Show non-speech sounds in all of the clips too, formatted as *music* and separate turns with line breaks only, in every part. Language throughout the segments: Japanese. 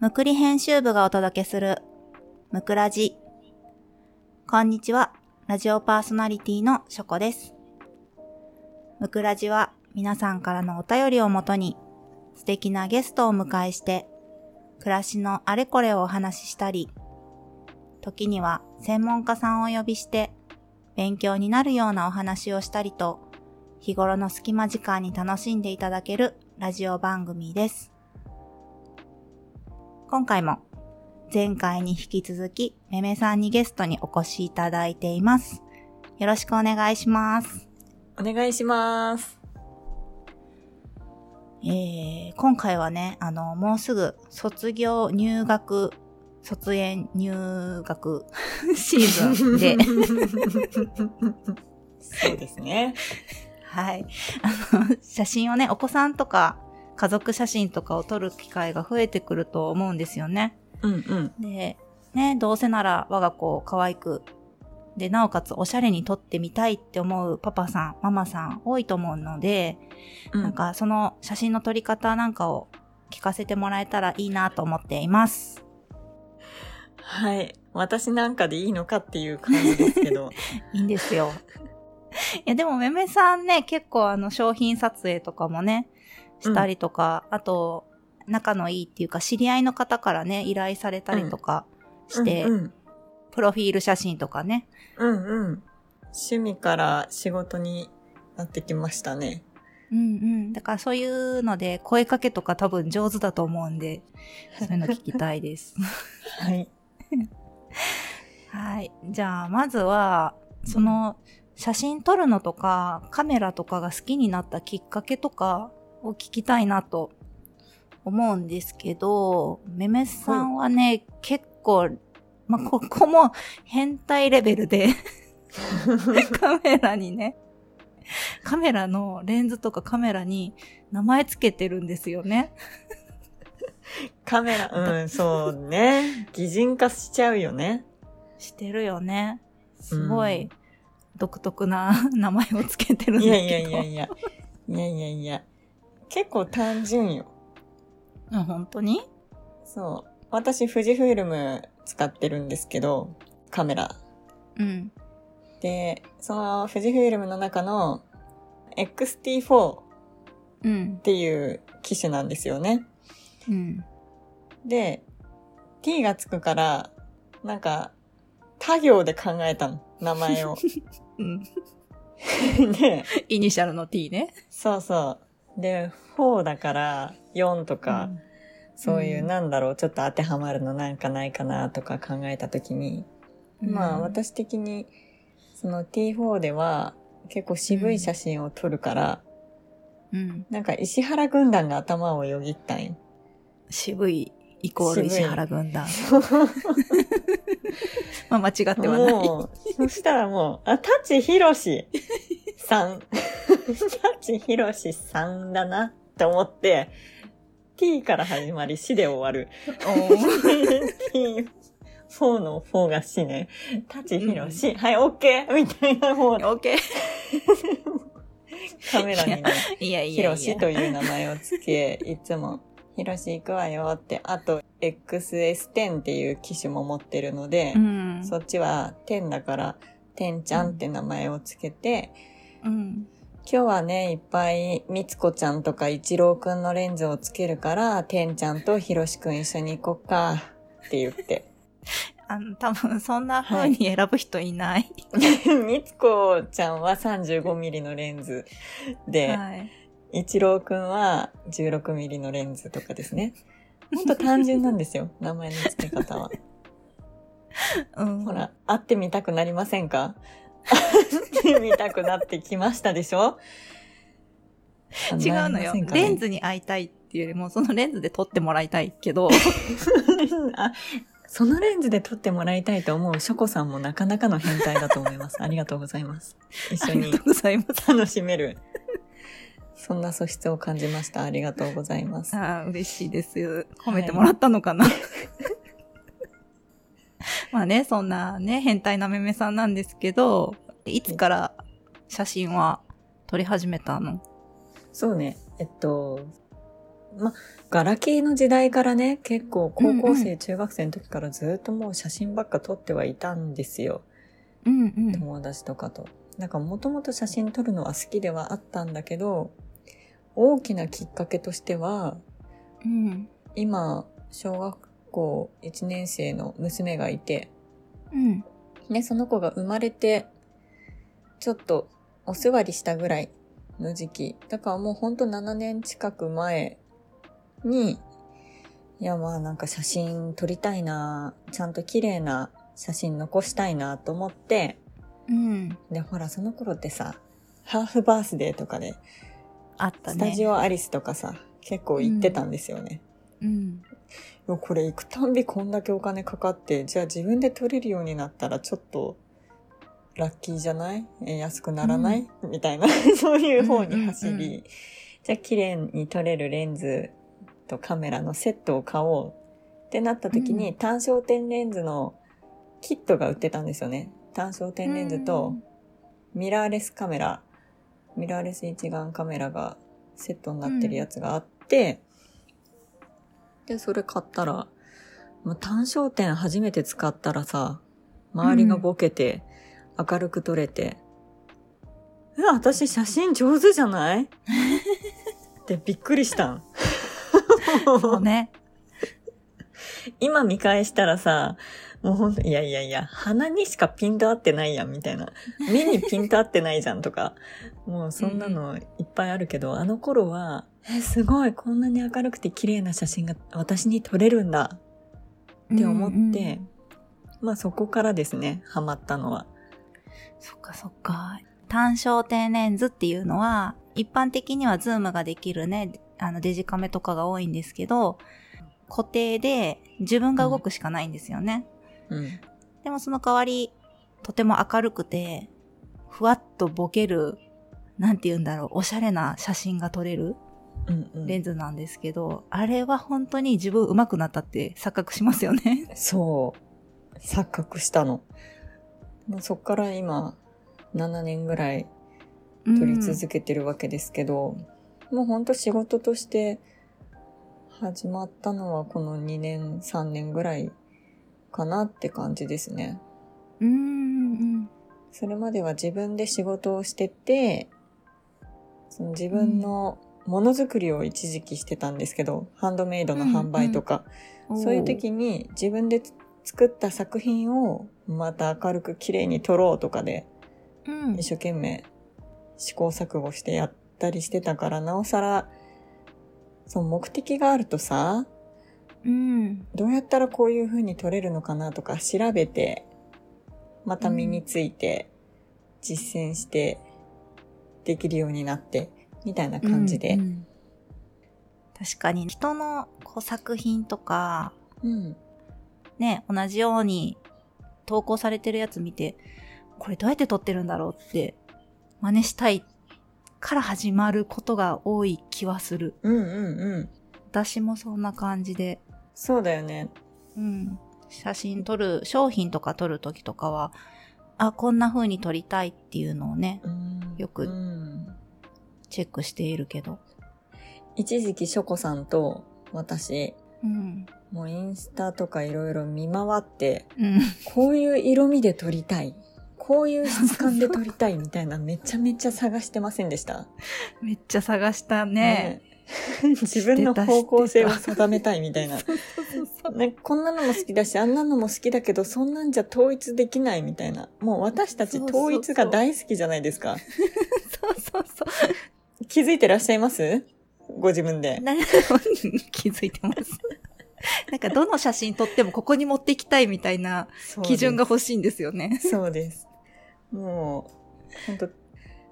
むくり編集部がお届けする、むくらじ。こんにちは、ラジオパーソナリティのショコです。むくらじは皆さんからのお便りをもとに、素敵なゲストを迎えして、暮らしのあれこれをお話ししたり、時には専門家さんをお呼びして、勉強になるようなお話をしたりと、日頃の隙間時間に楽しんでいただけるラジオ番組です。今回も前回に引き続きめめさんにゲストにお越しいただいています。よろしくお願いします。
お願いします。
えー、今回はね、あの、もうすぐ卒業入学、卒園入学 *laughs* シーズンで、
そうですね。
はい。あの、写真をね、お子さんとか、家族写真とかを撮る機会が増えてくると思うんですよね。
うんうん。
で、ね、どうせなら我が子を可愛く、で、なおかつおしゃれに撮ってみたいって思うパパさん、ママさん多いと思うので、
うん
なんかその写真の撮り方なんかを聞かせてもらえたらいいなと思っています。
はい。私なんかでいいのかっていう感じですけど。*laughs*
いいんですよ。いや、でもめめさんね、結構あの商品撮影とかもね、したりとか、あと、仲のいいっていうか、知り合いの方からね、依頼されたりとかして、
うんうん。
プロフィール写真とかね。
うんうん。趣味から仕事になってきましたね。
うんうん。だからそういうので、声かけとか多分上手だと思うんで、*laughs* そういうの聞きたいです。
はい。*laughs*
はい。じゃあ、まずは、その、写真撮るのとか、カメラとかが好きになったきっかけとかを聞きたいなと思うんですけど、めめさんはね、結構、まあ、ここも変態レベルで *laughs* カメラにね、カメラのレンズとかカメラに名前つけてるんですよね。
カメラ、うん、そうね。擬人化しちゃうよね。
してるよね。すごい
うん
独特な名前をつけてるん
い
ですけど。
やいやいやいや。いやいやいや。結構単純よ。
あ本当に？
そう。私、富士フイルム使ってるんですけど、カメラ。
うん。
で、その富士フイルムの中の XT4 っ
うん。
ていう機種なんですよね。
うん。
で、T がつくから、なんか、他行で考えたの。名前を。*laughs*
うん。*laughs*
で、
イニシャルの T ね。
そうそう。で、4だから4とか、そういう、
うん
なんだろう、ちょっと当てはまるのなんかないかなとか考えたときに、
うん、
まあ私的に、その T4 では結構渋い写真を撮るから、
うん。
なんか石原軍団が頭をよぎったんよ。
渋いイコール石原軍団。*laughs* *laughs* まあ間違ってはない。
もう、そしたらもう、あ、舘ひろしさん。舘ひろしさんだなって思って、T から始まり、死で終わる。T4 の4が死ね。舘ひろし、はい、OK! みたいな、もう、
オッケー。
カメラにね、ひろ。しという名前をつけ、いつも、ひろし行くわよって、あと、XS10 っていう機種も持ってるので、
うん。
そっちは10だから、10ちゃんって名前をつけて、
うん。
今日はね、いっぱい、みつこちゃんとか一郎くんのレンズをつけるから、10ちゃんとひろしくん一緒に行こっか、って言って。*laughs*
あの、多分そんな風に選ぶ人いない。*laughs*
みつこちゃんは 35mm のレンズで、
はい。
一郎くんは 16mm のレンズとかですね。ほんと単純なんですよ、*laughs* 名前の付け方は。
うん。
ほら、会ってみたくなりませんか？会ってみたくなってきましたでしょ？
違うのよ、
ね？
レンズに会いたいっていうよりも、そのレンズで撮ってもらいたいけど、*laughs*
あそのレンズで撮ってもらいたいと思うショコさんもなかなかの変態だと思います。*laughs* ありがとうございます。一緒に。楽しめる。そんな素質を感じました。ありがとうございます。
ああ、嬉しいです。褒めてもらったのかな？*laughs* まあね、そんなね、変態なめめさんなんですけど、いつから写真は撮り始めたの？
そうね。えっと、まあ、ガラケーの時代からね、結構高校生、
うんうん
中学生の時からずっともう写真ばっか撮ってはいたんですよ。
うんうん。
友達とかと。なんかもともと写真撮るのは好きではあったんだけど、大きなきっかけとしては、
うん。
今、小学校1年生の娘がいて、
うん。
ね、その子が生まれて、ちょっとお座りしたぐらいの時期。だからもうほんと7年近く前に、いやまあなんか写真撮りたいな、ちゃんと綺麗な写真残したいなと思って、
うん。
で、ほらその頃ってさ、ハーフバースデーとかで、
あったね。
スタジオアリスとかさ、結構行ってたんですよね。
うん。
いやこれ行くたんびこんだけお金かかって、じゃあ自分で取れるようになったらちょっと、ラッキーじゃない？え安くならない、みたいな、*laughs* そういう方に走り、
うんうんうん
じゃあ綺麗に撮れるレンズとカメラのセットを買おうってなった時に、
うん。
単焦点レンズのキットが売ってたんですよね。単焦点レンズとミラーレスカメラ、ミラーレス一眼カメラがセットになってるやつがあって、で、それ買ったら、もう単焦点初めて使ったらさ、周りがボケて、明るく撮れて、え、私写真上手じゃない？ってびっくりしたん。
そうね。*laughs*
今見返したらさ、もうほんと、いやいやいや、鼻にしかピント合ってないやん、みたいな。目にピント合ってないじゃんとか。もうそんなのいっぱいあるけど、あの頃は、え、すごい、こんなに明るくて綺麗な写真が私に撮れるんだって思って、
うんうん
まあそこからですね、ハマったのは。
そっかそっか。単焦点レンズっていうのは、一般的にはズームができるね、あのデジカメとかが多いんですけど、固定で自分が動くしかないんですよね。
うん。
でもその代わり、とても明るくて、ふわっとボケる、なんて言うんだろう、おしゃれな写真が撮れる
うんうん。
レンズなんですけど、あれは本当に自分上手くなったって錯覚しますよね。
そう。錯覚したの。まあ、そっから今、7年ぐらい撮り続けてるわけですけど、もうほんと仕事として始まったのはこの2年、3年ぐらいかなって感じですね。
うん。うん。
それまでは自分で仕事をしてて、その自分のものづくりを一時期してたんですけど、ハンドメイドの販売とか、
うん。
そういう時に自分で作った作品をまた明るく綺麗に撮ろうとかで
うん。
一生懸命試行錯誤してやったりしてたから、なおさら、その目的があるとさ、
うん。
どうやったらこういう風に撮れるのかなとか調べて、また身について、実践して、できるようになって、みたいな感じで。
うんうん確かに人のこう作品とか、
うん。
ね、同じように投稿されてるやつ見て、これどうやって撮ってるんだろうって真似したいから始まることが多い気はする。
うんうんうん。
私もそんな感じで、
そうだよね。
うん。写真撮る、商品とか撮るときとかは、あ、こんな風に撮りたいっていうのをね、
うん
よく
うん
チェックしているけど。
一時期ショコさんと私、
うん。
もうインスタとかいろいろ見回って、
うん。
こういう色味で撮りたい。こういう質感で撮りたいみたいな *laughs* めちゃめちゃ探してませんでした？
めっちゃ探したね。
え *laughs* 自分の方向性を定めたいみたいな。こんなのも好きだし、あんなのも好きだけど、そんなんじゃ統一できないみたいな。もう私たち統一が大好きじゃないですか。*laughs*
そうそうそう。
気づいてらっしゃいます？ご自分で。
な *laughs* 気づいてます。*laughs* なんかどの写真撮ってもここに持っていきたいみたいな基準が欲しいんですよね。
そうです。もう、ほんと、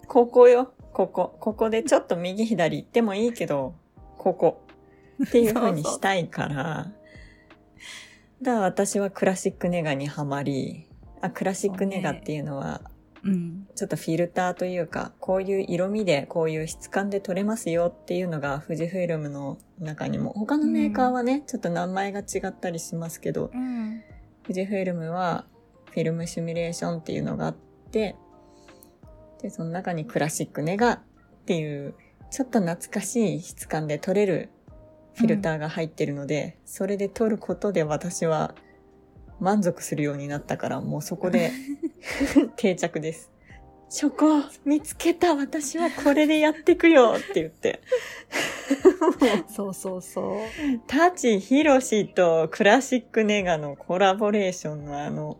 ここよ。ここ。ここでちょっと右左行ってもいいけど、ここ。っていう風にしたいから。だから私はクラシックネガにはまり、あ、クラシックネガっていうのは、
うん。
ちょっとフィルターというか、こういう色味で、こういう質感で撮れますよっていうのが富士フイルムの中にも、他のメーカーはね、ちょっと名前が違ったりしますけど、
うん。
富士フイルムはフィルムシミュレーションっていうのがあって、で、その中にクラシックネガっていう、ちょっと懐かしい質感で撮れるフィルターが入ってるので、それで撮ることで私は満足するようになったから、もうそこで *laughs* 定着です。チョコ、見つけた私はこれでやってくよって言って。*laughs*
そうそうそう。
タチヒロシとクラシックネガのコラボレーションのあの、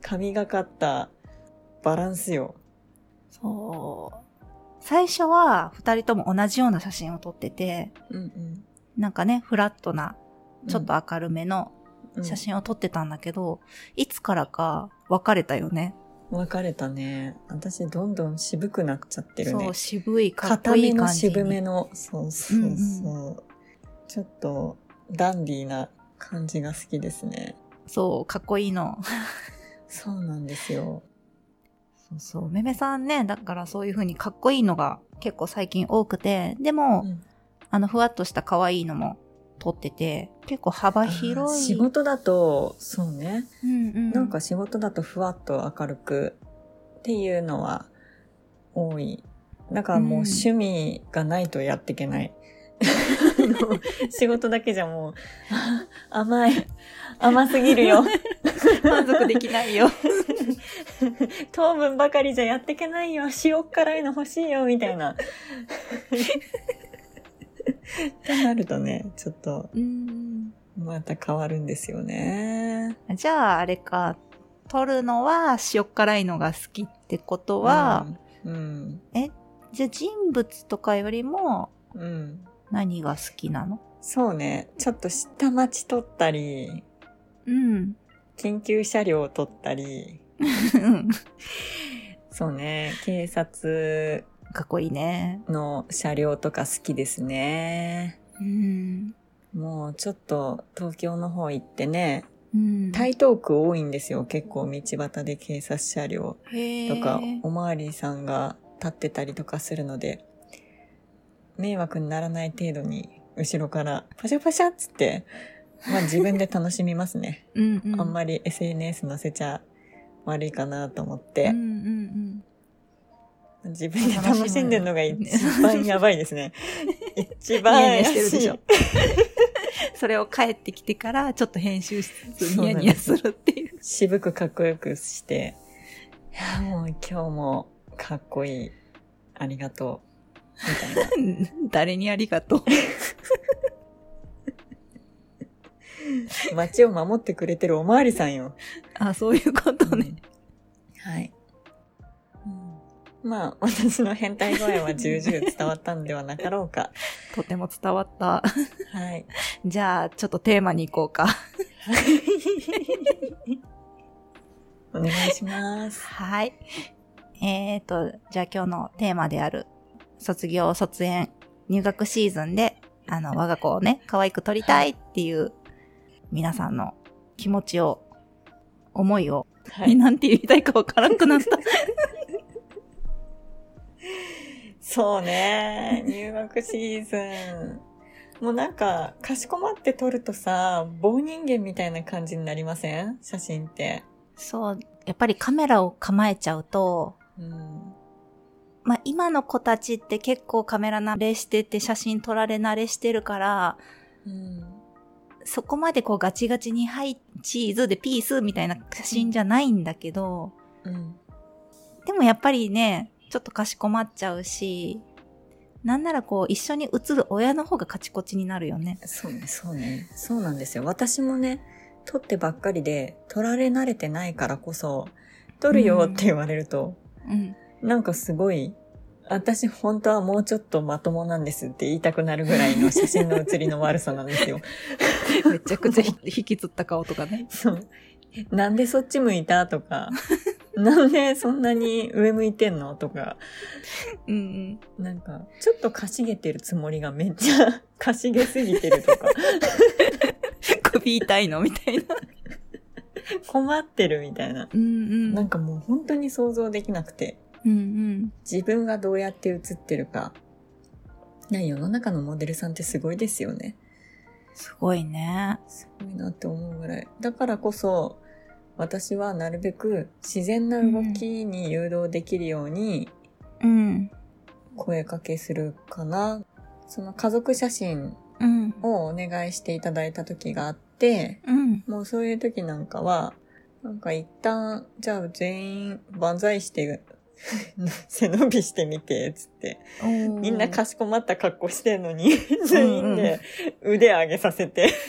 神がかったバランスよ。
そう。最初は二人とも同じような写真を撮ってて、
うん
なんかね、フラットな、
うん。
ちょっと明るめの
うん
写真を撮ってたんだけど、いつからか別れたよね。
別れたね。私どんどん渋くなっちゃってるね
そう、。渋い、かっ
固
こいい感じに。
渋めの、そうそうそう。
うん
ちょっとダンディーな感じが好きですね。
そう、かっこいいの。
そうなんですよ。
そうそう。めめさんね、だからそういう風にかっこいいのが結構最近多くて、でも、
うん
あの、ふわっとした可愛いのも撮ってて、結構幅広い。
仕事だと、そうね。
うんうん。
なんか仕事だとふわっと明るくっていうのは多い。だからもう
うん
趣味がないとやっていけない。あの仕事だけじゃもう、あ *laughs* 甘い。甘すぎるよ。*laughs*
満足できないよ。
糖分ばかりじゃやっていけないよ。塩辛いの欲しいよ、みたいな。*laughs* ってなるとね、ちょっと
うん。
また変わるんですよね。
じゃあ、あれか、撮るのは塩辛いのが好きってことは、
うん、
じゃあ人物とかよりも
うん。うん。
何が好きなの？
そうね、ちょっと下町撮ったり、
うん。
緊急車両を撮ったり、*laughs*
うん
そうね、警察
かっこいいね。
の車両とか好きですね。
うん。
もうちょっと東京の方行ってね、
うん。
台東区多いんですよ。結構道端で警察車両
へ
とか
ー、
おまわりさんが立ってたりとかするので、迷惑にならない程度に後ろからパシャパシャっつって、まあ自分で楽しみますね。*laughs*
うんうん。
あんまり SNS 載せちゃ悪いかなと思っ
うん
て、
うん
自分で楽しんでるのが一番やばいですね。*laughs* 一番
ニヤニヤ
怪し
てるでしょ。*laughs* それを帰ってきてから、ちょっと編集しつつ
そうなんです
ニヤニヤするっていう。
渋くかっこよくして、いやもう今日もかっこいい。ありがとう。みたいな。*laughs*
誰にありがとう。
街を守ってくれてるおまわりさんよ。
あ、そういうことね。
はい。まあ、私の変態具合は重々伝わったんではなかろうか。*laughs*
とても伝わった。
はい。
じゃあ、ちょっとテーマに行こうか。
お願いします。
はい。えーと、じゃあ今日のテーマである、卒業、卒園、入学シーズンで、あの、我が子をね、可愛く撮りたいっていう、皆さんの気持ちを、思いを、
はい。*laughs*
なんて言いたいかわからんくなった。
そうね。入学シーズン。もうなんか、かしこまって撮るとさ、棒人間みたいな感じになりません？写真って。
そう、やっぱりカメラを構えちゃうと、
うん。
まあ、今の子たちって結構カメラ慣れしてて写真撮られ慣れしてるから、
うん。
そこまでこうガチガチに、はい、チーズでピースみたいな写真じゃないんだけど、
うん。
でもやっぱりね、ちょっとかしこまっちゃうし、なんならこう一緒に写る親の方がカチコチになるよね。
そうね、そうね。そうなんですよ。私もね、撮ってばっかりで、撮られ慣れてないからこそ、撮るよって言われると、
うん。
なんかすごい、私本当はもうちょっとまともなんですって言いたくなるぐらいの写真の写りの悪さなんですよ。*laughs*
めちゃくちゃ引きつった顔とかね。
そう。なんでそっち向いたとか、*laughs* なんでそんなに上向いてんの？とか、
うんうん。
なんか、ちょっとかしげてるつもりがめっちゃ *laughs* かしげすぎてるとか、
首痛いの？みたいな。
困ってるみたいな。
うんうん。
なんかもう本当に想像できなくて、
うんうん。
自分がどうやって写ってるか。いや世の中のモデルさんってすごいですよね。
すごいね。
すごいなって思うぐらい。だからこそ、私はなるべく自然な動きに誘導できるように
うん。
声かけするかな。その家族写真。をお願いしていただいた時があって、
うん。
もうそういう時なんかは、なんか一旦、じゃあ全員万歳して、*laughs* 背伸びしてみて、つって。みんなかしこまった格好してんのに、全員で腕上げさせて。*laughs*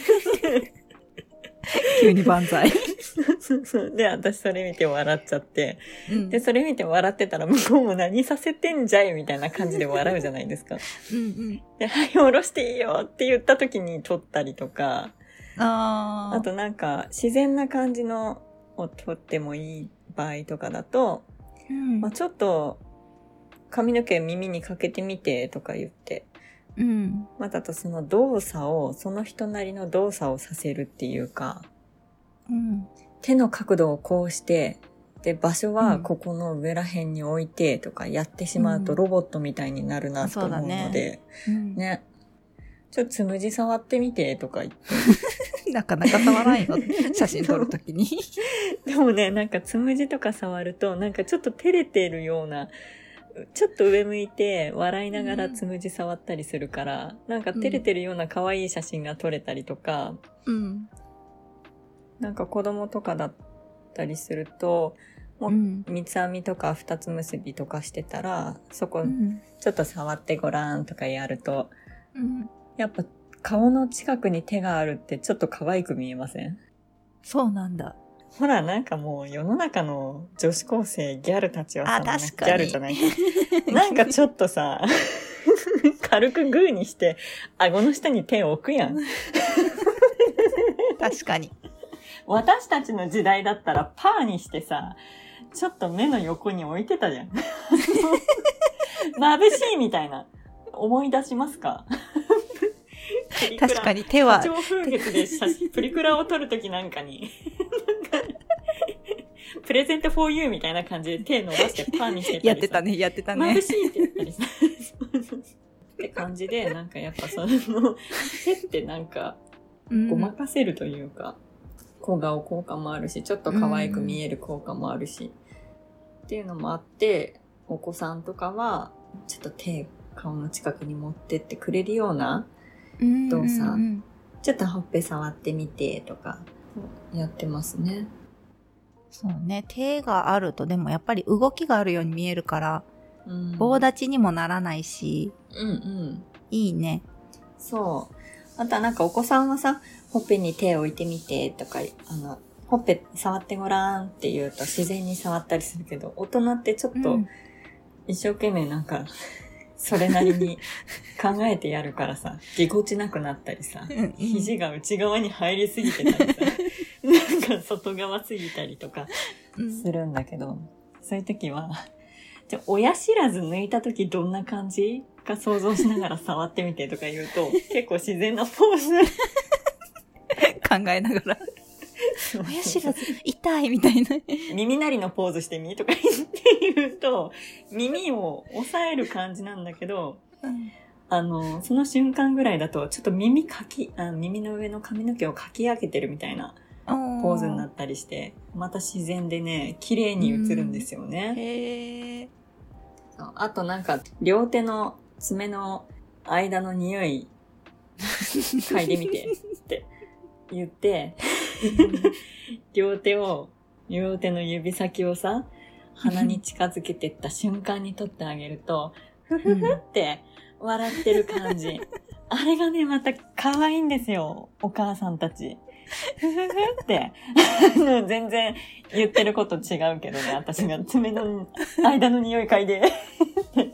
急に万歳。
そうそうで、私それ見て笑っちゃって。
うん
で、それ見て笑ってたら向こうも何させてんじゃいみたいな感じで笑うじゃないですか。
うんうん。
で、はい、下ろしていいよって言った時に撮ったりとか、
あー
あとなんか自然な感じのを撮ってもいい場合とかだと、
うん
まあ、ちょっと髪の毛耳にかけてみてとか言って、
うん。
またとその動作を、その人なりの動作をさせるっていうか、
うん。
手の角度をこうして、で、場所は
うん
ここの上ら辺に置いてとかやってしまうと
うん
ロボットみたいになるなと思うの
ね
で、
うん
ね。ちょっとつむじ触ってみてとか言って。*laughs*
なかなか触らんよ。*laughs* 写真撮るときに。
でもね、なんかつむじとか触ると、なんかちょっと照れてるような、ちょっと上向いて笑いながらつむじ触ったりするから、なんか照れてるような可愛い写真が撮れたりとか、
うん。
なんか子供とかだったりすると、もう
うん。
三つ編みとか二つ結びとかしてたら、そこ
うん。
ちょっと触ってごらんとかやると、
うん。
やっぱ顔の近くに手があるってちょっと可愛く見えません？
そうなんだ。
ほら、なんかもう世の中の女子高生、ギャルたちはさ、ギャルじゃないか。なんかちょっとさ、*laughs* 軽くグーにして、顎の下に手を置くやん。*laughs*
確かに。
私たちの時代だったらパーにしてさ、ちょっと目の横に置いてたじゃん。*laughs* 眩しいみたいな。思い出しますか？*laughs*
確かに手は
花、鳥風月で写真、*laughs* プリクラを撮るときなんかに、なんかプレゼント for you みたいな感じで手伸ばしてパーにしてたりさ
やってたね、やってた
眩
ね。
しいって言ったりさ。って感じで、なんかやっぱその、手ってなんか、
うん
ごまかせるというか、小顔効果もあるし、ちょっと可愛く見える効果もあるし、っていうのもあって、お子さんとかは、ちょっと手、顔の近くに持ってってくれるような、
うん
動作
うんうん
ちょっとほっぺ触ってみてとか、やってますね。
そうね。手があると、でもやっぱり動きがあるように見えるから、
うん。
棒立ちにもならないし、
うんうん。
いいね。
そう。あとはなんかお子さんはさ、ほっぺに手を置いてみてとか、あの、ほっぺ触ってごらんって言うと自然に触ったりするけど、大人ってちょっと
うん。
一生懸命なんか、それなりに考えてやるからさ、ぎこちなくなったりさ、
うん
肘が内側に入りすぎてたりさ、*laughs* なんか外側すぎたりとか
うん。
するんだけど、そういう時は、じゃあ親知らず抜いた時どんな感じ？か想像しながら触ってみてとか言うと、結構自然なポーズ。
考えながら、親知らず痛いみたいな。
耳鳴りのポーズしてみとか言って言うと、耳を押さえる感じなんだけど、あの、その瞬間ぐらいだと、ちょっと耳かき、あ耳の上の髪の毛をかき上げてるみたいな
ポ
ポーズになったりして、また自然でね、綺麗に映るんですよね。
へー。
そう。あとなんか、両手の爪の間の匂い、嗅いでみて *laughs* 言って、両手を、両手の指先をさ、鼻に近づけてった瞬間に取ってあげると、ふふふって笑ってる感じ。あれがね、また可愛いんですよ、お母さんたち。ふふふって、全然言ってること違うけどね、私が爪の間の匂い嗅いで。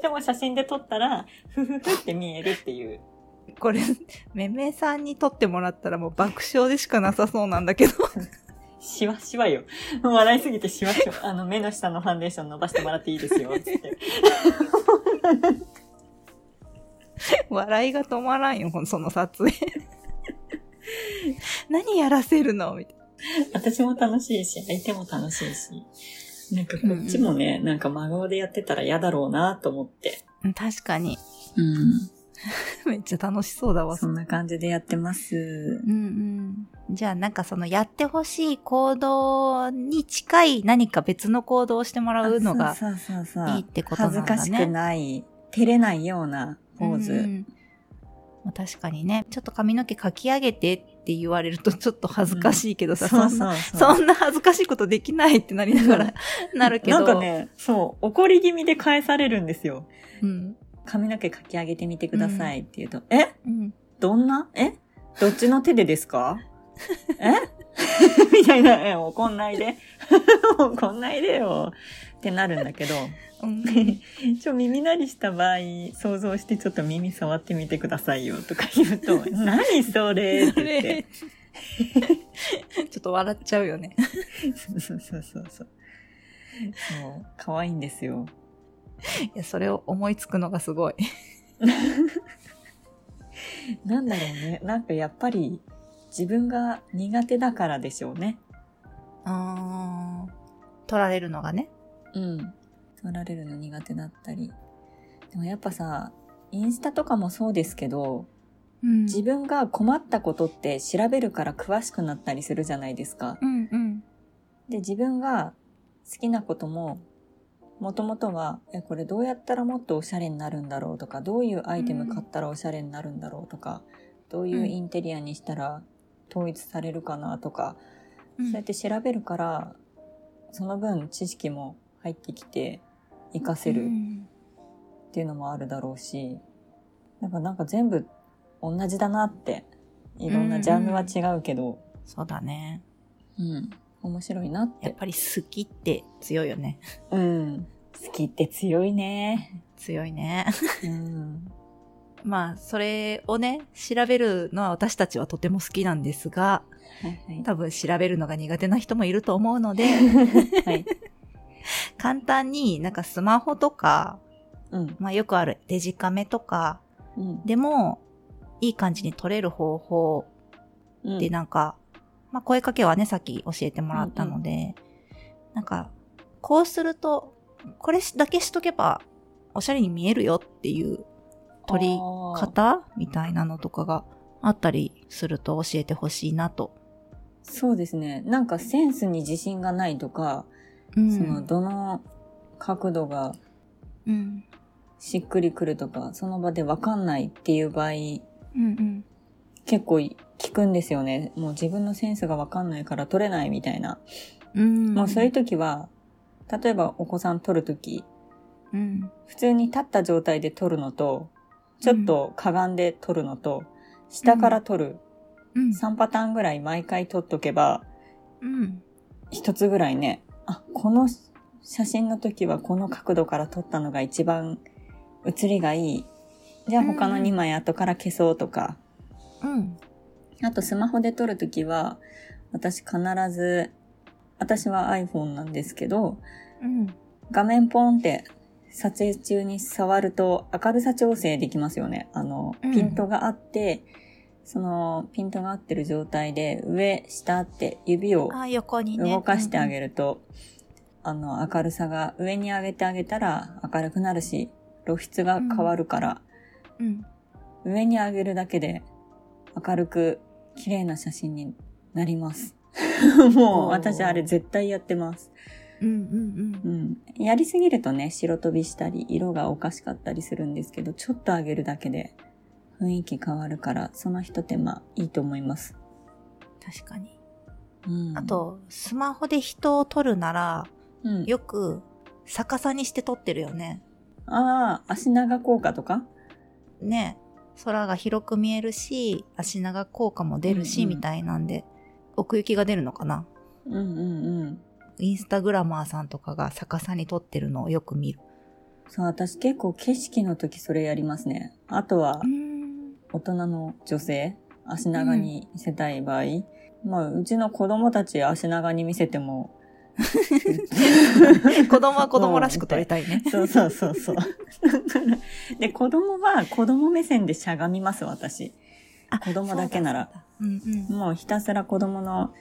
でも写真で撮ったら、ふふふって見えるっていう。
これ、めめさんに撮ってもらったらもう爆笑でしかなさそうなんだけど。
しわしわよ。笑いすぎてしわしわ。あの、目の下のファンデーション伸ばしてもらっていいですよ、つって。
笑いが止まらんよ、その撮影。何やらせるの？みたい
私も楽しいし、相手も楽しいし。なんかこっちもね、なんか真顔でやってたら嫌だろうなと思って。
な。確かに。
うん。*laughs*
めっちゃ楽しそうだわ。
そんな感じでやってます。
うんうん。じゃあなんかそのやってほしい行動に近い何か別の行動をしてもらうのがいいってことなんだね
恥ずかしくない、照れないようなポーズ。
うん確かにね、ちょっと髪の毛かき上げてって言われるとちょっと恥ずかしいけどさ、
そ
んな。
そ
んな恥ずかしいことできないってなりながら *laughs* なるけど。
なんかね、そう、怒り気味で返されるんですよ。
うん。
髪の毛かき上げてみてくださいって言うと、え？
うん。
どんな？え？どっちの手でですか？え？*laughs* みたいな、え、怒んないで。*laughs* 怒んないでよ。ってなるんだけど、
うん、
ちょ、耳鳴りした場合、想像してちょっと耳触ってみてくださいよとか言うと、*laughs* 何それ？って言って。
ちょっと笑っちゃうよね。
そうそうそうそうそう。そう、可愛いんですよ。
いや、それを思いつくのがすごい。*laughs*
なんだろうね。なんかやっぱり自分が苦手だからでしょうね。
あー取られるのがね。
うん。取られるの苦手だったり。でもやっぱさ、インスタとかもそうですけど、
うん
自分が困ったことって調べるから詳しくなったりするじゃないですか。
うんうん。
で、自分が好きなことも、もともとは、え、これどうやったらもっとおしゃれになるんだろうとか、どういうアイテム買ったらおしゃれになるんだろうとか、どういうインテリアにしたら統一されるかなとか、
うん。
そうやって調べるから、その分知識も入ってきて、活かせる
うん。
っていうのもあるだろうし、なんかなんか全部同じだなって、いろんなジャンルは違うけど、
そうだね。
うん、面白いなって。
やっぱり好きって強いよね。
うん。好きって強いね。
強いね。
うん。
まあ、それをね、調べるのは私たちはとても好きなんですが、
はいはい。
多分調べるのが苦手な人もいると思うので、
はい。
簡単になんかスマホとか、
うん。
まあよくあるデジカメとか
うん。
でも、いい感じに撮れる方法
うん
でなんか、まあ声かけはね、さっき教えてもらったので、なんか、こうすると、これだけしとけば、おしゃれに見えるよっていう撮り方みたいなのとかがあったりすると教えてほしいなと。
そうですね。なんかセンスに自信がないとか、
うん。
その、どの角度が
うん。
しっくりくるとか、その場でわかんないっていう場合、
うんうん。
結構聞くんですよね。もう自分のセンスがわかんないから撮れないみたいな。
うん。
もうそういう時は、例えばお子さん撮る時、
うん。
普通に立った状態で撮るのと、ちょっとかがんで撮るのと、下から撮る、
うん。
3パターンぐらい毎回撮っとけば、
うん。
一つぐらいね、あ、この写真の時はこの角度から撮ったのが一番写りがいい。じゃあ他の2枚後から消そうとか。
うん。
あとスマホで撮るときは、私必ず、私は iPhone なんですけど、
うん。
画面ポンって撮影中に触ると明るさ調整できますよね。あの、
うん
ピントがあって、そのピントが合ってる状態で上、下って指を。動かしてあげ
る。
ると、あの、明るさが上に上げてあげたら明るくなるし、露出が変わるから、
うん。
上に上げるだけで明るく綺麗な写真になります。*laughs* もう私あれ絶対やってます。
うんうん
うん。やりすぎるとね、白飛びしたり、色がおかしかったりするんですけど、ちょっと上げるだけで雰囲気変わるから、その一手間いいと思います。
確かに。
うん。
あ、と、スマホで人を撮るなら、
うん、
よく逆さにして撮ってるよね。
ああ、足長効果とか？
ね。空が広く見えるし、足長効果も出るし、
うんうん
みたいなんで、奥行きが出るのかな。
うんうんうん。
インスタグラマーさんとかが逆さに撮ってるのをよく見る。
そう、私結構景色の時それやりますね。あとは
う、ん。
大人の女性、足長に見せたい場合、まあ、うちの子供たち足長に見せても、*laughs*
子供は子供らしく撮りたいね。
そうそうそうそう。*laughs* で、子供は子供目線でしゃがみます、私。
あ
子供だけなら。
そううんうん。
もうひたすら子供の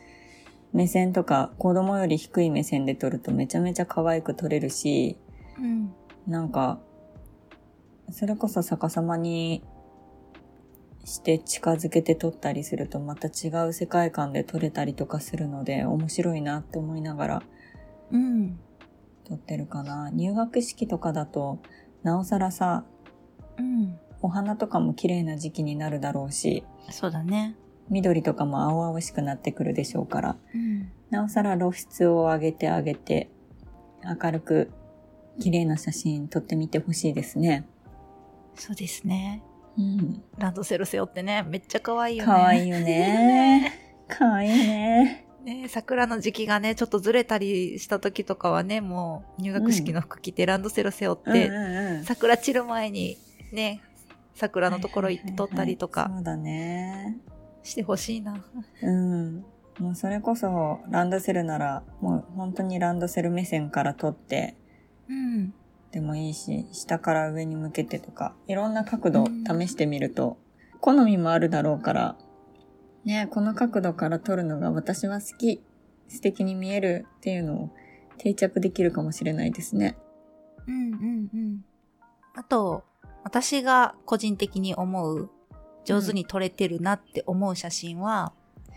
目線とか、子供より低い目線で撮るとめちゃめちゃ可愛く撮れるし、
うん。
なんか、それこそ逆さまにして近づけて撮ったりするとまた違う世界観で撮れたりとかするので面白いなって思いながら
うん。
撮ってるかな。入学式とかだと、なおさらさ、
うん。
お花とかも綺麗な時期になるだろうし、
そうだね。
緑とかも青々しくなってくるでしょうから、
うん。
なおさら露出を上げてあげて、明るく綺麗な写真撮ってみてほしいですね。
そうですね。
うん。
ランドセル背負ってね、めっちゃ可愛いよね。
かわいいよね。*laughs* かわいいね。
ね桜の時期がね、ちょっとずれたりした時とかはね、もう入学式の服着てランドセル背負って、
うんうんうん
桜散る前にね、桜のところ行って撮ったりとか
はいはいはいそうだね。
してほしいな。
うん。もうそれこそランドセルなら、もう本当にランドセル目線から撮って
うん。
でもいいし、下から上に向けてとか、いろんな角度
うん
試してみると、好みもあるだろうから、ね、この角度から撮るのが私は好き、素敵に見えるっていうのを定着できるかもしれないですね。
うんうんうん。あと、私が個人的に思う、上手に撮れてるなって思う写真は、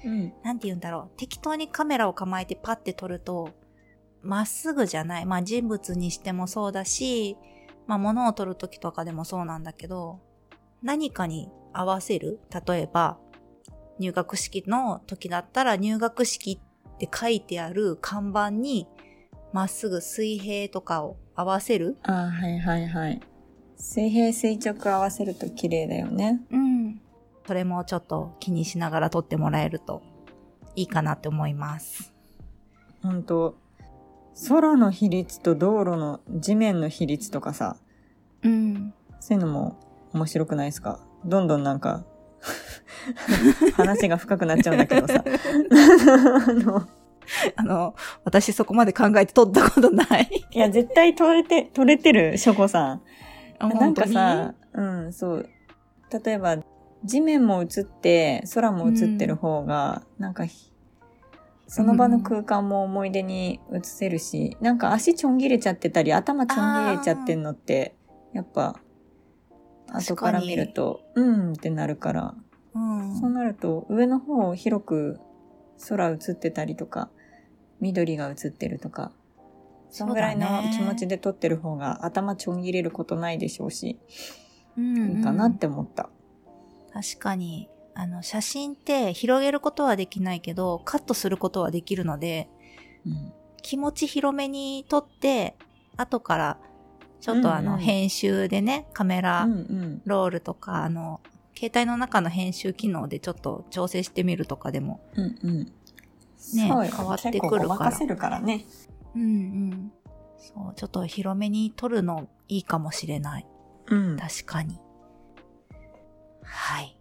うん。
なんて言うんだろう。適当にカメラを構えてパッて撮ると、まっすぐじゃない。まあ人物にしてもそうだし、まあ物を撮るときとかでもそうなんだけど、何かに合わせる？例えば、入学式の時だったら入学式って書いてある看板に、まっすぐ水平とかを合わせる？
ああ、はいはいはい。水平垂直合わせると綺麗だよね。
うん。それもちょっと気にしながら撮ってもらえるといいかなって思います。
本当空の比率と道路の地面の比率とかさ、
うん。
そういうのも面白くないですか？どんどんなんか、話が深くなっちゃうんだけどさ。あ *laughs* の
あの、私そこまで考えて撮ったことない。
いや、絶対取れて、取れてる、ショコさん。
あ
なんかさ、うん、そう。例えば、地面も映って、空も映ってる方が、なんかひ、その場の空間も思い出に映せるし、なんか足ちょん切れちゃってたり、頭ちょん切れちゃってんのって、やっぱ、後から見ると、うんってなるから、
うん。
そうなると、上の方を広く空映ってたりとか、緑が映ってるとか、そんぐらいの気持ちで撮ってる方が頭ちょん切れることないでしょうし、
うん。
いいかなって思った。
確かに、あの、写真って広げることはできないけど、カットすることはできるので、
うん
気持ち広めに撮って、後から、ちょっとあの、編集でね、カメラ。ロールとか、あの、携帯の中の編集機能でちょっと調整してみるとかでも、
うんうん。
ね変わってくるから
せるからね。
うんうん。そう、ちょっと広めに撮るのいいかもしれない。
うん。
確かに。はい。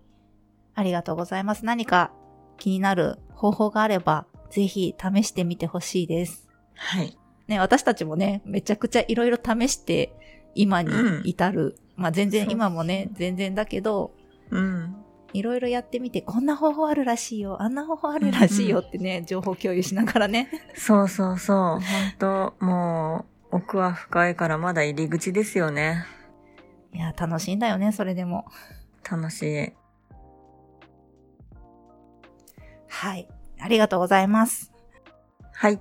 ありがとうございます。何か気になる方法があれば、ぜひ試してみてほしいです。
はい。
ね、私たちもね、めちゃくちゃいろいろ試して、今に至る。まあ全然今もね、全然だけど、
うん。
いろいろやってみて、こんな方法あるらしいよ、あんな方法あるらしいよってね、情報共有しながらね。
そうそうそう。本当もう、奥は深いからまだ入り口ですよね。
いや、楽しいんだよね、それでも。
楽しい。
はい。ありがとうございます。
はい。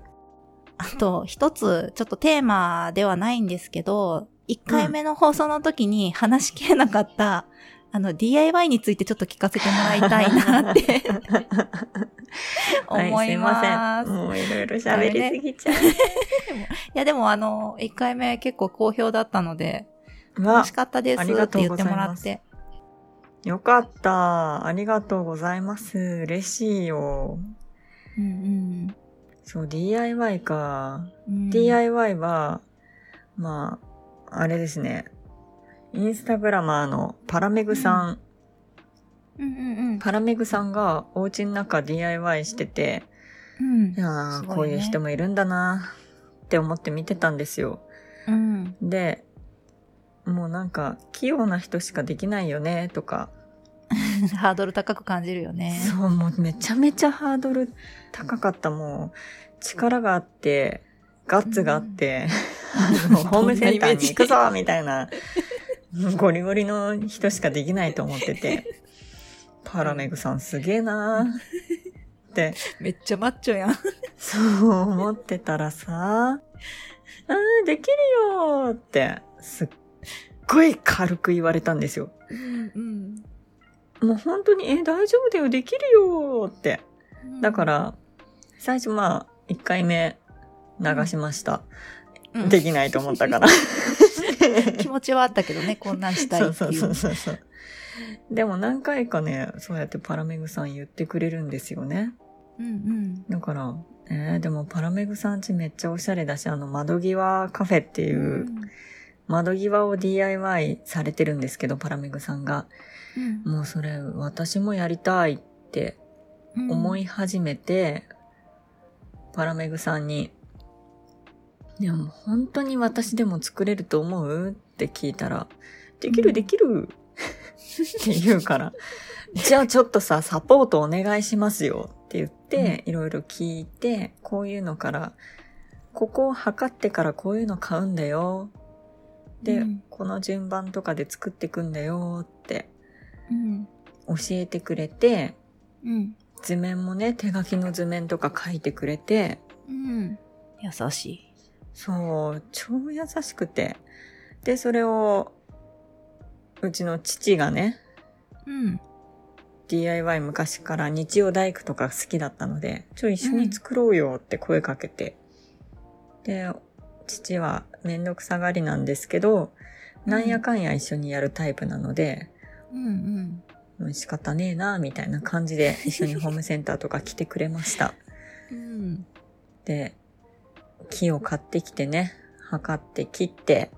あと、一つ、ちょっとテーマではないんですけど、1回目の放送の時に話しきれなかった、あの、DIY についてちょっと聞かせてもらいたいなって思います。
はい、すいません。もういろいろ喋りすぎちゃう。*laughs*
いや、でもあの、1回目結構好評だったので、
わ
楽しかったです
あり
って言ってもらって。
よかった。ありがとうございます。嬉しいよ。
うん
そう、DIY か。
うんうん。
DIY は、まあ、あれですね。インスタグラマーのパラメグさん、
うんうん
パラメグさんがお家の中 DIY してて、
うん。
いやこういう人もいるんだなって思って見てたんですよ。
うん。
で、もうなんか、器用な人しかできないよね、とか。*laughs*
ハードル高く感じるよね。
そう、もうめちゃめちゃハードル高かった。もう、力があって、ガッツがあって、*laughs* あのホームセンターに行くぞみたいな、ゴリゴリの人しかできないと思ってて、パラメグさんすげえなーって、
めっちゃマッチョやん。
そう思ってたらさ、あーできるよーって、すっごい軽く言われたんですよ。
うんうん
もう本当に、え、大丈夫だよ、できるよって。だか、ら、最初まあ、1回目流しました。
うん
できないと思ったから。*laughs*
気持ちはあったけどね、こんなんしたいって。
そうそうそうそう。でも何回かね、そうやってパラメグさん言ってくれるんですよね。
うんうん。
だから、えー、でもパラメグさんちめっちゃおしゃれだし、あの窓際カフェっていう、窓際を DIY されてるんですけど、パラメグさんが。
うん
もうそれ、私もやりたいって
うん
思い始めて、パラメグさんに、でも本当に私でも作れると思うって聞いたら、でき
うん
るできるって言うから、じゃあちょっとさ、サポートお願いしますよって言って、いろいろ聞いて、こういうのから、ここを測ってからこういうの買うんだよ。で、
うん
この順番とかで作っていくんだよって
うん。
教えてくれて、
うん。
図面もね、手書きの図面とか書いてくれて、
うん。優しい。
そう、超優しくて。で、それを、うちの父がね、
うん。
DIY 昔から日曜大工とか好きだったので、ちょ、一緒に作ろうよって声かけて。で、父はめんどくさがりなんですけど、なんやかんや一緒にやるタイプなので、
うんうん。
仕方ねえな、みたいな感じで一緒にホームセンターとか来てくれました。
うん。
で、木を買ってきてね、測って切って、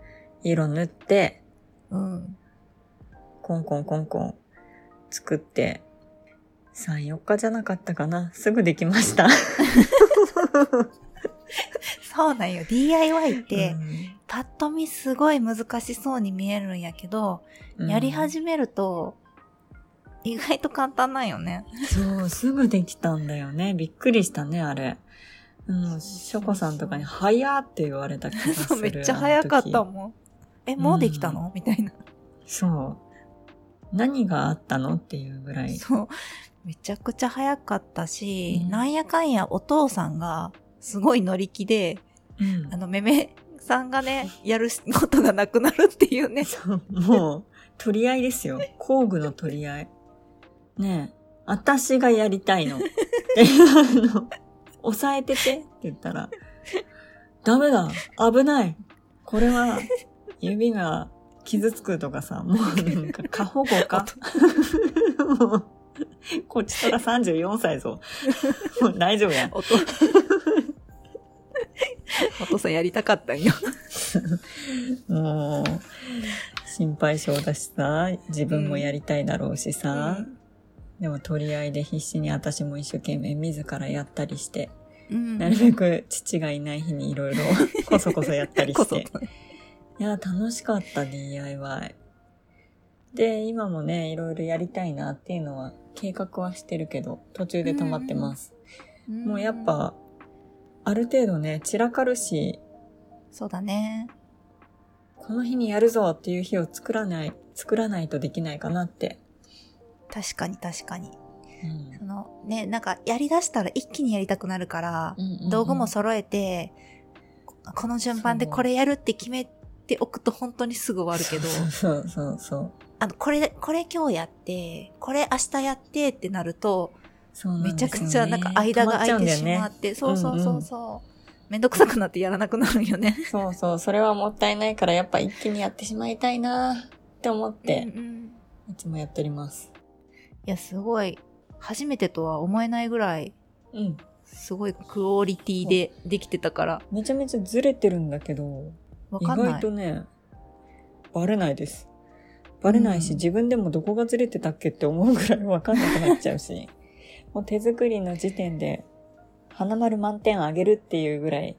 色塗って、
うん。
コンコンコンコン作って、3、4日じゃなかったかな。すぐできました。*laughs* *laughs*
そうなんよ。DIY って、
うん
パッと見すごい難しそうに見えるんやけど、やり始めると、意外と簡単なんよね。
そう、すぐできたんだよね。びっくりしたね、あれ。うん、ショコさんとかに、早って言われた気がする。*laughs*
めっちゃ早かったもん。え、もうできたの、みたいな。
そう。何があったのっていうぐらい。
そう。めちゃくちゃ早かったし、
うん
なんやかんやお父さんがすごい乗り気で、
うん
あの、めめさんがね、やることがなくなるっていうね。*laughs*
そう、もう、取り合いですよ。工具の取り合い。ねえ、私がやりたいの。で、あの、押さえててって言ったら、ダメだ危ないこれは、指が傷つくとかさ、もうなんか過保護か *laughs* *laughs* もう *laughs* こっちとら34歳ぞ。*laughs* もう大丈夫や。
お父お父さんやりたかったんよ。*laughs*
もう、心配性だしさ、自分もやりたいだろうしさ、でも取り合いで必死に私も一生懸命自らやったりして、
うん。
なるべく父がいない日にいろいろこそこそやったりして。いや、楽しかった DIY。で、今もね、いろいろやりたいなっていうのは計画はしてるけど、途中で止まってます。もうやっ、ぱ、ある程度ね、散らかるし、
そうだね。
この日にやるぞっていう日を作らない、作らないとできないかなって。
確かに確かに。
うん
そのね、なんかやり出したら一気にやりたくなるから、
うんうんうん
道具も揃えて、ここの順番でこれやるって決めておくと本当にすぐ終わるけど、
そうそうそう。
あの、これ、これ今日やって、これ明日やってってなると、
そうなん
めちゃくちゃなんか間が空いてしまって、そうそうそうそう。めんどくさくなってやらなくなるんよね。
そうそう、それはもったいないからやっぱ一気にやってしまいたいなって思って
うん、うん
いつもやっております。
いや、すごい、初めてとは思えないぐらい、
うん。
すごいクオリティでできてたから、
めちゃめちゃずれてるんだけど、意
わかんない。
外とね、バレないです。バレないし、
うん
自分でもどこがずれてたっけって思うぐらいわかんなくなっちゃうし、*laughs* もう手作りの時点で、花丸満点あげるっていうぐらい、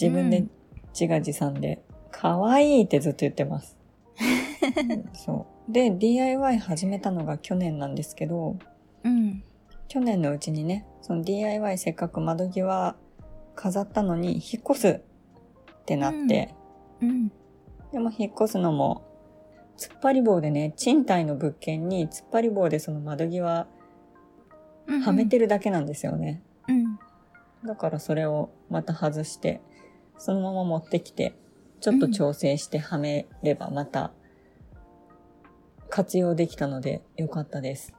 自分で
うん
自画自賛で、可愛いってずっと言ってます。*laughs* うんそう。で、DIY 始めたのが去年なんですけど、
うん。
去年のうちにね、その DIY せっかく窓際飾ったのに引っ越すってなって、
うん。
でも引っ越すのも、突っ張り棒でね、賃貸の物件に突っ張り棒でその窓際
うん。
はめてるだけなんですよね。
うん。
だからそれをまた外して、そのまま持ってきて、ちょっと調整してはめればまた活用できたのでよかったです。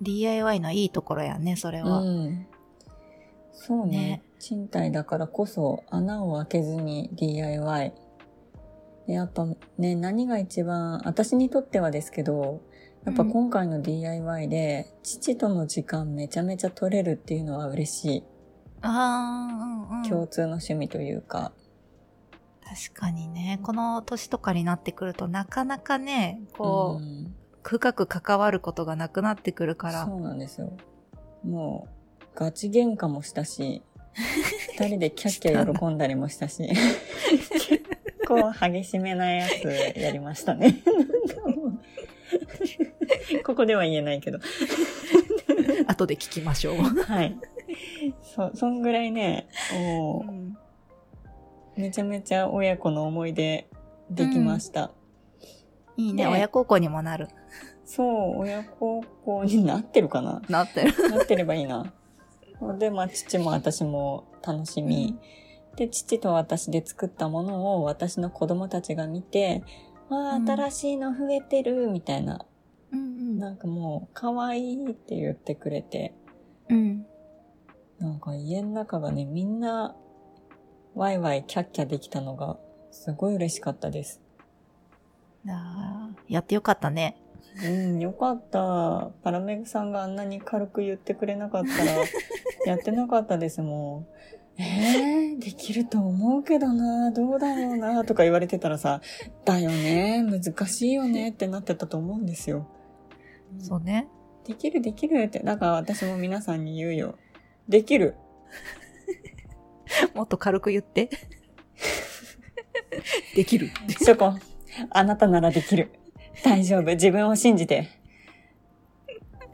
DIY のいいところやね、それは。
うん。そうね
ね
賃貸だからこそ穴を開けずに DIY。でやっぱね、何が一番、私にとってはですけど、やっぱ今回の DIY で、父との時間めちゃめちゃ取れるっていうのは嬉しい。
ああ、うんうん。
共通の趣味というか。
確かにね、この年とかになってくるとなかなかね、こう、
ん
深く関わることがなくなってくるから。
そうなんですよ。もう、ガチ喧嘩もしたし、二人でキャッキャ *laughs* 喜んだりもしたし、結 *laughs* 構激しめなやつやりましたね。*laughs* ここでは言えないけど。*laughs*
後で聞きましょう。
はい。そ、そんぐらいね、も
うん
う、めちゃめちゃ親子の思い出できました。
いいね、
ね
親孝行にもなる。
そう、親孝行になってるかな？
なってる。
なってればいいな。で、まあ、父も私も楽しみ、で、父と私で作ったものを私の子供たちが見て、わあ、
うん
新しいの増えてる、みたいな。
うん
なんかもう、可愛いって言ってくれて、
うん。
なんか家の中がね、みんな、ワイワイキャッキャできたのが、すごい嬉しかったです。
あーやってよかったね。
うん、よかった。パラメグさんがあんなに軽く言ってくれなかったら、*laughs* やってなかったですもん。えー、できると思うけどな、どうだろうな、とか言われてたらさ、だよね、難しいよねってなってたと思うんですよ。
そうね。
できるできるって、だから私も皆さんに言うよ。できる。*laughs*
もっと軽く言って。*laughs* できる。
ショコ、あなたならできる。大丈夫。自分を信じて。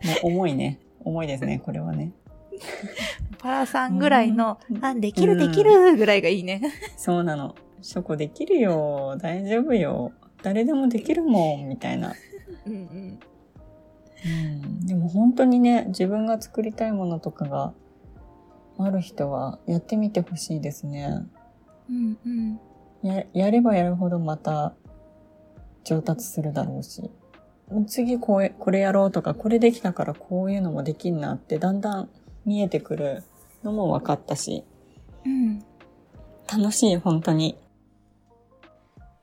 *laughs* もう重いね。重いですね、これはね。
パラさんぐらいの、
うん
あ、できるできるぐらいがいいね。*laughs*
そうなの。ショコできるよ。大丈夫よ。誰でもできるもん。みたいな。*laughs*
うんうん。
うん。でも本当にね、自分が作りたいものとかがある人はやってみてほしいですね。
うんうん。
や、やればやるほどまた上達するだろうし。次こう、これやろうとか、これできたからこういうのもできんなってだんだん見えてくるのも分かったし、
うん。
楽しい、本当に。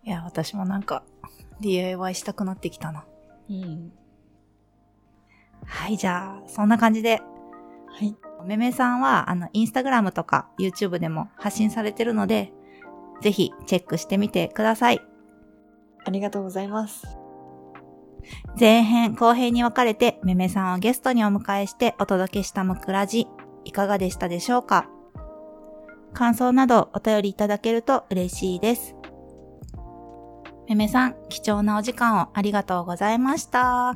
いや、私もなんか、DIY したくなってきたな。
うん。
はい、じゃあ、そんな感じで、
はい。
めめさんは、あの、インスタグラムとか YouTube でも発信されてるので、ぜひチェックしてみてください。
ありがとうございます。
前編後編に分かれて、めめさんをゲストにお迎えしてお届けしたむくらじ、いかがでしたでしょうか？感想などお便りいただけると嬉しいです。めめさん、貴重なお時間をありがとうございました。
あ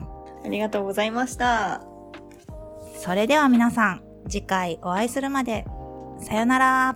りがとうございました。
それでは皆さん、次回お会いするまで、さよなら。